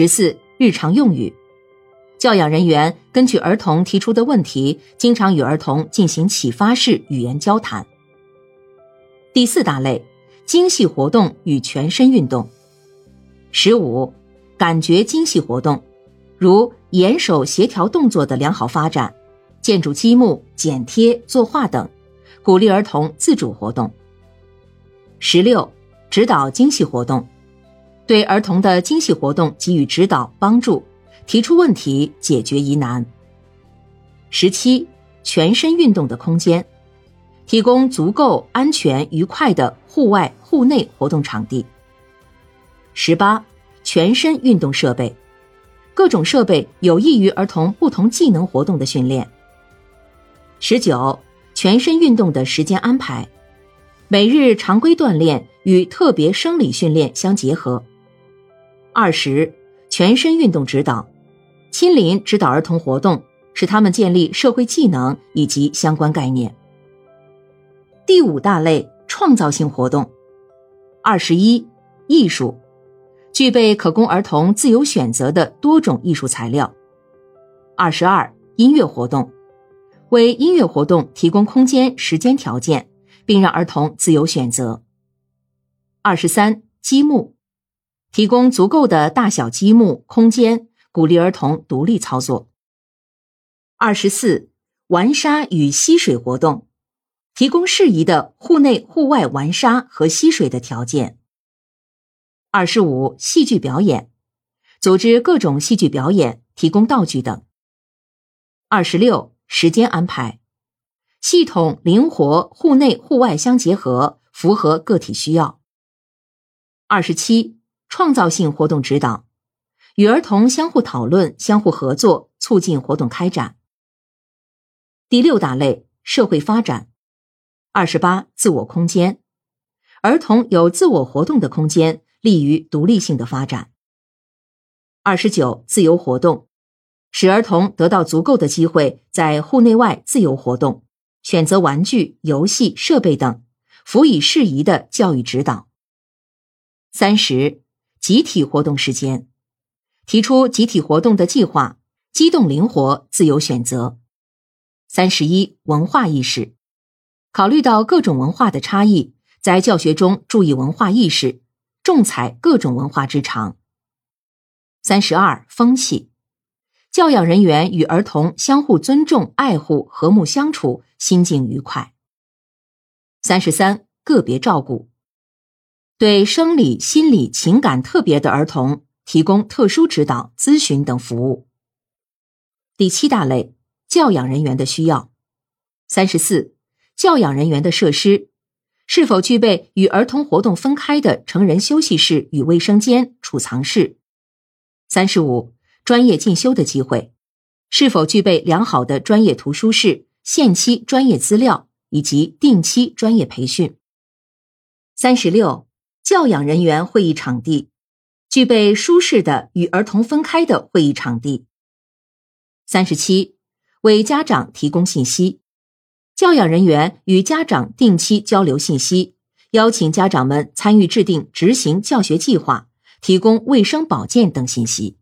十四、日常用语，教养人员根据儿童提出的问题，经常与儿童进行启发式语言交谈。第四大类，精细活动与全身运动。十五、感觉精细活动，如眼手协调动作的良好发展，建筑积木、剪贴、作画等，鼓励儿童自主活动。十六、指导精细活动。对儿童的精细活动给予指导帮助，提出问题，解决疑难。十七，全身运动的空间，提供足够安全、愉快的户外、户内活动场地。十八，全身运动设备，各种设备有益于儿童不同技能活动的训练。十九，全身运动的时间安排，每日常规锻炼与特别生理训练相结合。二十，全身运动指导，亲临指导儿童活动，使他们建立社会技能以及相关概念。第五大类创造性活动。二十一，艺术，具备可供儿童自由选择的多种艺术材料。二十二，音乐活动，为音乐活动提供空间、时间条件，并让儿童自由选择。二十三，积木。提供足够的大小积木空间，鼓励儿童独立操作。二十四，玩沙与吸水活动，提供适宜的户内户外玩沙和吸水的条件。二十五，戏剧表演，组织各种戏剧表演，提供道具等。二十六，时间安排，系统灵活，户内户外相结合，符合个体需要。二十七。创造性活动指导，与儿童相互讨论、相互合作，促进活动开展。第六大类社会发展，二十八自我空间，儿童有自我活动的空间，利于独立性的发展。二十九自由活动，使儿童得到足够的机会在户内外自由活动，选择玩具、游戏、设备等，辅以适宜的教育指导。三十。集体活动时间，提出集体活动的计划，机动灵活，自由选择。三十一，文化意识，考虑到各种文化的差异，在教学中注意文化意识，重采各种文化之长。三十二，风气，教养人员与儿童相互尊重、爱护、和睦相处，心境愉快。三十三，个别照顾。对生理、心理、情感特别的儿童提供特殊指导、咨询等服务。第七大类教养人员的需要。三十四，教养人员的设施是否具备与儿童活动分开的成人休息室与卫生间、储藏室？三十五，专业进修的机会是否具备良好的专业图书室、限期专业资料以及定期专业培训？三十六。教养人员会议场地具备舒适的与儿童分开的会议场地。三十七，为家长提供信息，教养人员与家长定期交流信息，邀请家长们参与制定、执行教学计划，提供卫生保健等信息。